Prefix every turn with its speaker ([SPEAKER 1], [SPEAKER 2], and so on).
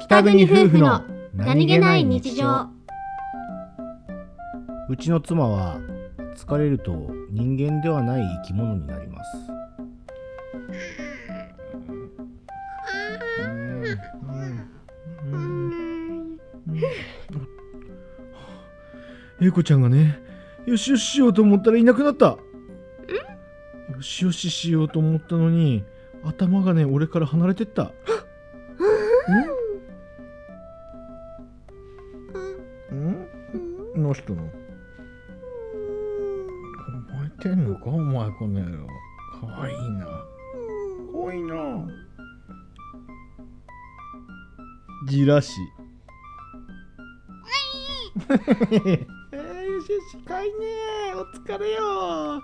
[SPEAKER 1] 北国夫婦の何気ない日常。
[SPEAKER 2] うちの妻は疲れると人間ではない生き物になります。
[SPEAKER 3] 英子ちゃんがねよしよししようと思ったらいなくなった。よしよししようと思ったのに頭がね俺から離れてったんんどうしたの。覚えてんのかお前この野郎。かわいいな。かわいいな。じらし。えー、よしよしかいねお疲れよ